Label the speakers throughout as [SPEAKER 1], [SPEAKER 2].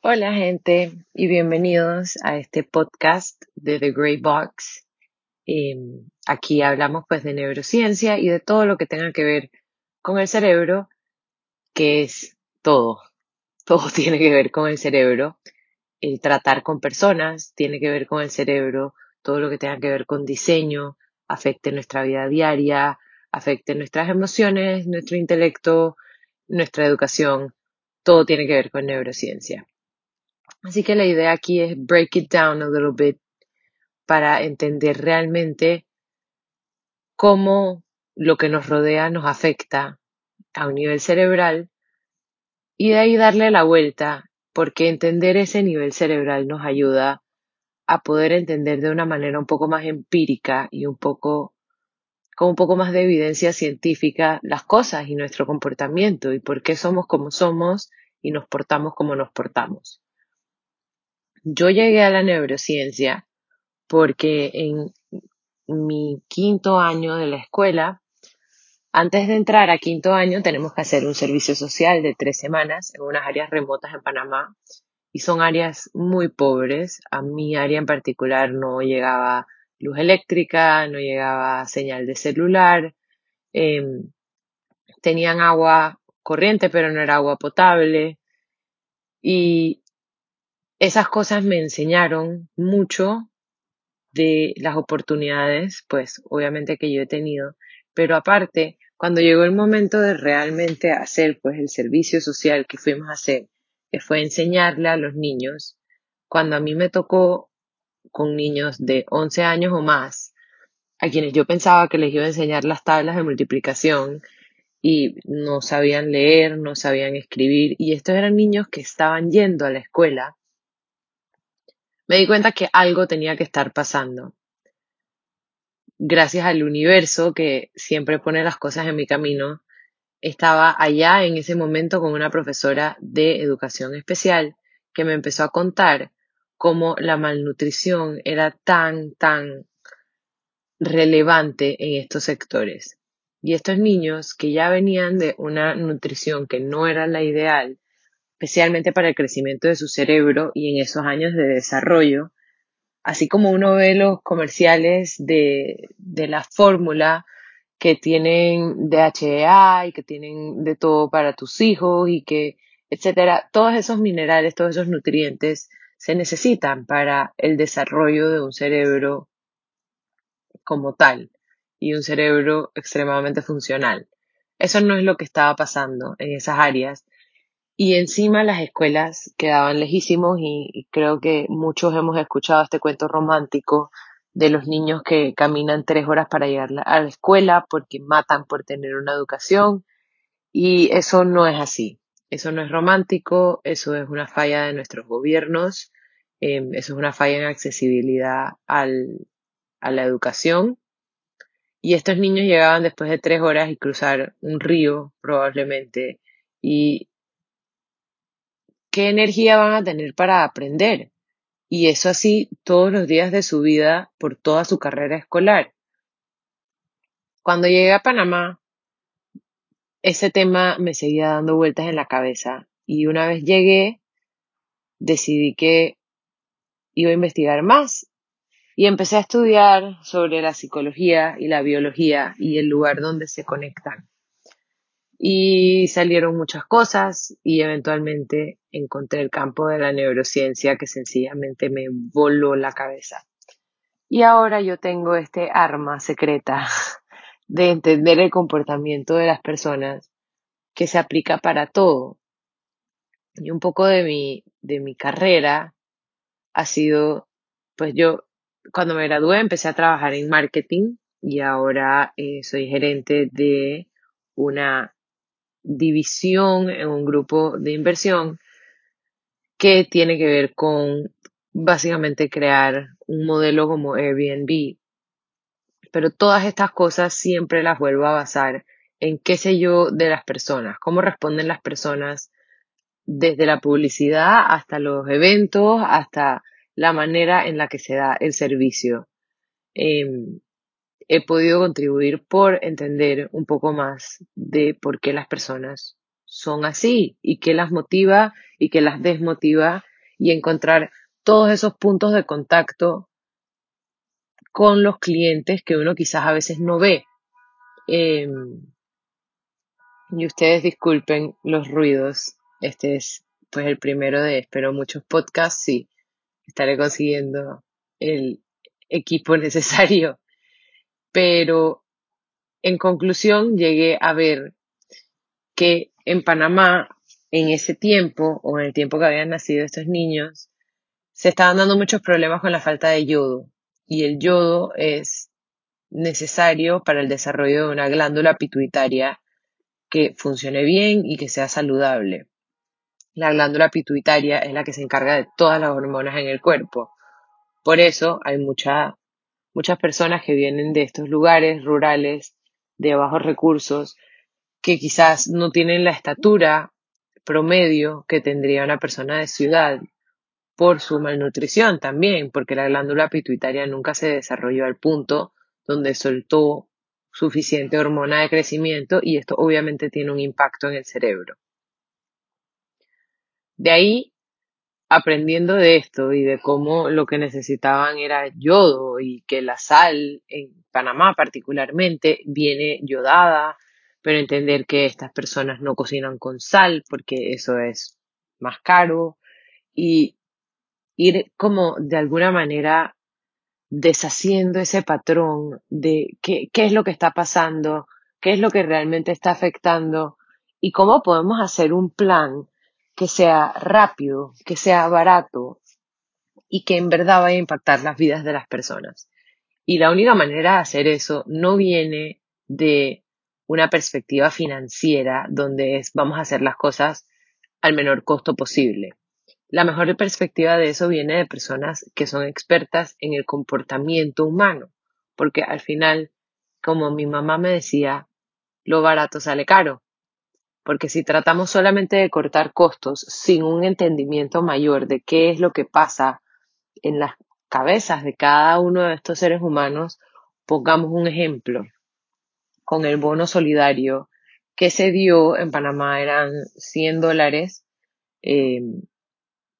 [SPEAKER 1] Hola gente y bienvenidos a este podcast de The Grey Box. Em, aquí hablamos pues de neurociencia y de todo lo que tenga que ver con el cerebro, que es todo. Todo tiene que ver con el cerebro. El tratar con personas tiene que ver con el cerebro. Todo lo que tenga que ver con diseño afecte nuestra vida diaria, afecte nuestras emociones, nuestro intelecto, nuestra educación. Todo tiene que ver con neurociencia. Así que la idea aquí es break it down a little bit para entender realmente cómo lo que nos rodea nos afecta a un nivel cerebral y de ahí darle la vuelta, porque entender ese nivel cerebral nos ayuda a poder entender de una manera un poco más empírica y un poco con un poco más de evidencia científica las cosas y nuestro comportamiento y por qué somos como somos y nos portamos como nos portamos. Yo llegué a la neurociencia porque en mi quinto año de la escuela, antes de entrar a quinto año tenemos que hacer un servicio social de tres semanas en unas áreas remotas en Panamá y son áreas muy pobres. A mi área en particular no llegaba luz eléctrica, no llegaba señal de celular, em, tenían agua corriente pero no era agua potable y esas cosas me enseñaron mucho de las oportunidades, pues obviamente que yo he tenido, pero aparte, cuando llegó el momento de realmente hacer pues el servicio social que fuimos a hacer, que fue enseñarle a los niños, cuando a mí me tocó con niños de 11 años o más, a quienes yo pensaba que les iba a enseñar las tablas de multiplicación y no sabían leer, no sabían escribir, y estos eran niños que estaban yendo a la escuela me di cuenta que algo tenía que estar pasando. Gracias al universo que siempre pone las cosas en mi camino, estaba allá en ese momento con una profesora de educación especial que me empezó a contar cómo la malnutrición era tan, tan relevante en estos sectores. Y estos niños que ya venían de una nutrición que no era la ideal, especialmente para el crecimiento de su cerebro y en esos años de desarrollo, así como uno ve los comerciales de, de la fórmula que tienen DHEA y que tienen de todo para tus hijos y que, etcétera, todos esos minerales, todos esos nutrientes se necesitan para el desarrollo de un cerebro como tal y un cerebro extremadamente funcional. Eso no es lo que estaba pasando en esas áreas y encima las escuelas quedaban lejísimos y, creo que muchos hemos escuchado este cuento romántico de los niños que caminan tres horas para llegar a la escuela porque matan por tener una educación y eso no es así. Eso no es romántico, eso es una falla de nuestros gobiernos, em, eso es una falla en accesibilidad al, a la educación. Y estos niños llegaban después de tres horas y cruzar un río probablemente y qué energía van a tener para aprender. Y eso así todos los días de su vida por toda su carrera escolar. Cuando llegué a Panamá, ese tema me seguía dando vueltas en la cabeza. Y una vez llegué, decidí que iba a investigar más. Y empecé a estudiar sobre la psicología y la biología y el lugar donde se conectan y salieron muchas cosas y eventualmente encontré el campo de la neurociencia que sencillamente me voló la cabeza. Y ahora yo tengo este arma secreta de entender el comportamiento de las personas que se aplica para todo. Y un poco de mi, de mi carrera ha sido, pues yo cuando me gradué empecé a trabajar en marketing y ahora eh, soy gerente de una división en un grupo de inversión que tiene que ver con básicamente crear un modelo como Airbnb. Pero todas estas cosas siempre las vuelvo a basar en qué sé yo de las personas, cómo responden las personas desde la publicidad hasta los eventos, hasta la manera en la que se da el servicio. Em, he podido contribuir por entender un poco más de por qué las personas son así y qué las motiva y qué las desmotiva y encontrar todos esos puntos de contacto con los clientes que uno quizás a veces no ve. Em, y ustedes disculpen los ruidos. Este es pues el primero de, espero, muchos podcasts. Sí, estaré consiguiendo el equipo necesario. Pero en conclusión llegué a ver que en Panamá, en ese tiempo, o en el tiempo que habían nacido estos niños, se estaban dando muchos problemas con la falta de yodo. Y el yodo es necesario para el desarrollo de una glándula pituitaria que funcione bien y que sea saludable. La glándula pituitaria es la que se encarga de todas las hormonas en el cuerpo. Por eso hay muchas personas que vienen de estos lugares rurales de bajos recursos que quizás no tienen la estatura promedio que tendría una persona de ciudad por su malnutrición también, porque la glándula pituitaria nunca se desarrolló al punto donde soltó suficiente hormona de crecimiento y esto obviamente tiene un impacto en el cerebro. De ahí, aprendiendo de esto y de cómo lo que necesitaban era yodo y que la sal en Panamá particularmente viene yodada, pero entender que estas personas no cocinan con sal porque eso es más caro y ir como de alguna manera deshaciendo ese patrón de qué, qué es lo que está pasando, qué es lo que realmente está afectando y cómo podemos hacer un plan que sea rápido, que sea barato y que en verdad vaya a impactar las vidas de las personas. Y la única manera de hacer eso no viene de una perspectiva financiera donde es vamos a hacer las cosas al menor costo posible. La mejor perspectiva de eso viene de personas que son expertas en el comportamiento humano, porque al final, como mi mamá me decía, lo barato sale caro. Porque si tratamos solamente de cortar costos sin un entendimiento mayor de qué es lo que pasa en las cabezas de cada uno de estos seres humanos, pongamos un ejemplo. Con el bono solidario que se dio en Panamá eran 100 dólares eh,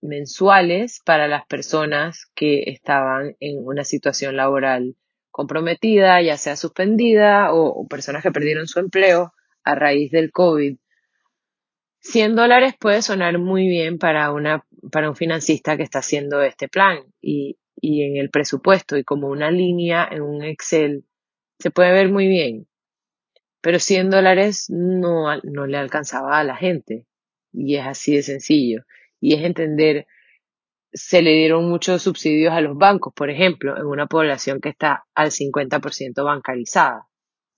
[SPEAKER 1] mensuales para las personas que estaban en una situación laboral comprometida, ya sea suspendida o, personas que perdieron su empleo a raíz del COVID. 100 dólares puede sonar muy bien para, una, para un financista que está haciendo este plan y, y en el presupuesto y como una línea en un Excel se puede ver muy bien. Pero 100 dólares no, no le alcanzaba a la gente y es así de sencillo y es entender, se le dieron muchos subsidios a los bancos, por ejemplo, en una población que está al 50% bancarizada,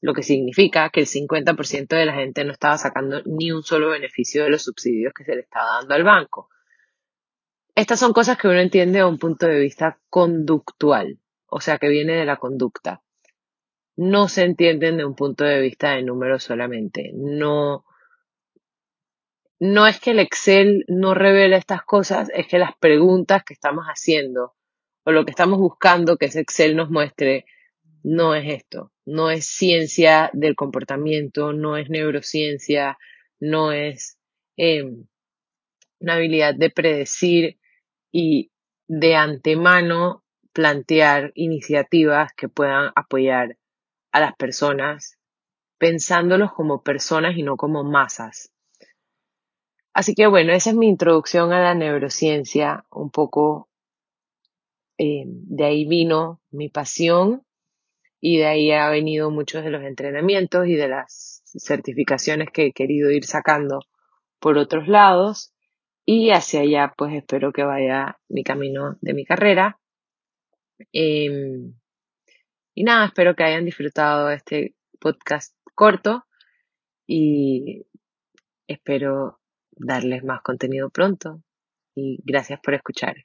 [SPEAKER 1] lo que significa que el 50% de la gente no estaba sacando ni un solo beneficio de los subsidios que se le estaba dando al banco. Estas son cosas que uno entiende a un punto de vista conductual, o sea, que viene de la conducta. No se entienden de un punto de vista de números solamente. No, no es que el Excel no revele estas cosas, es que las preguntas que estamos haciendo o lo que estamos buscando que ese Excel nos muestre no es esto, no es ciencia del comportamiento, no es neurociencia, no es em, una habilidad de predecir y de antemano plantear iniciativas que puedan apoyar a las personas pensándolos como personas y no como masas. Así que bueno, esa es mi introducción a la neurociencia, un poco eh, de ahí vino mi pasión y de ahí ha venido muchos de los entrenamientos y de las certificaciones que he querido ir sacando por otros lados y hacia allá pues espero que vaya mi camino de mi carrera. Em, y nada, espero que hayan disfrutado este podcast corto y espero darles más contenido pronto y gracias por escuchar.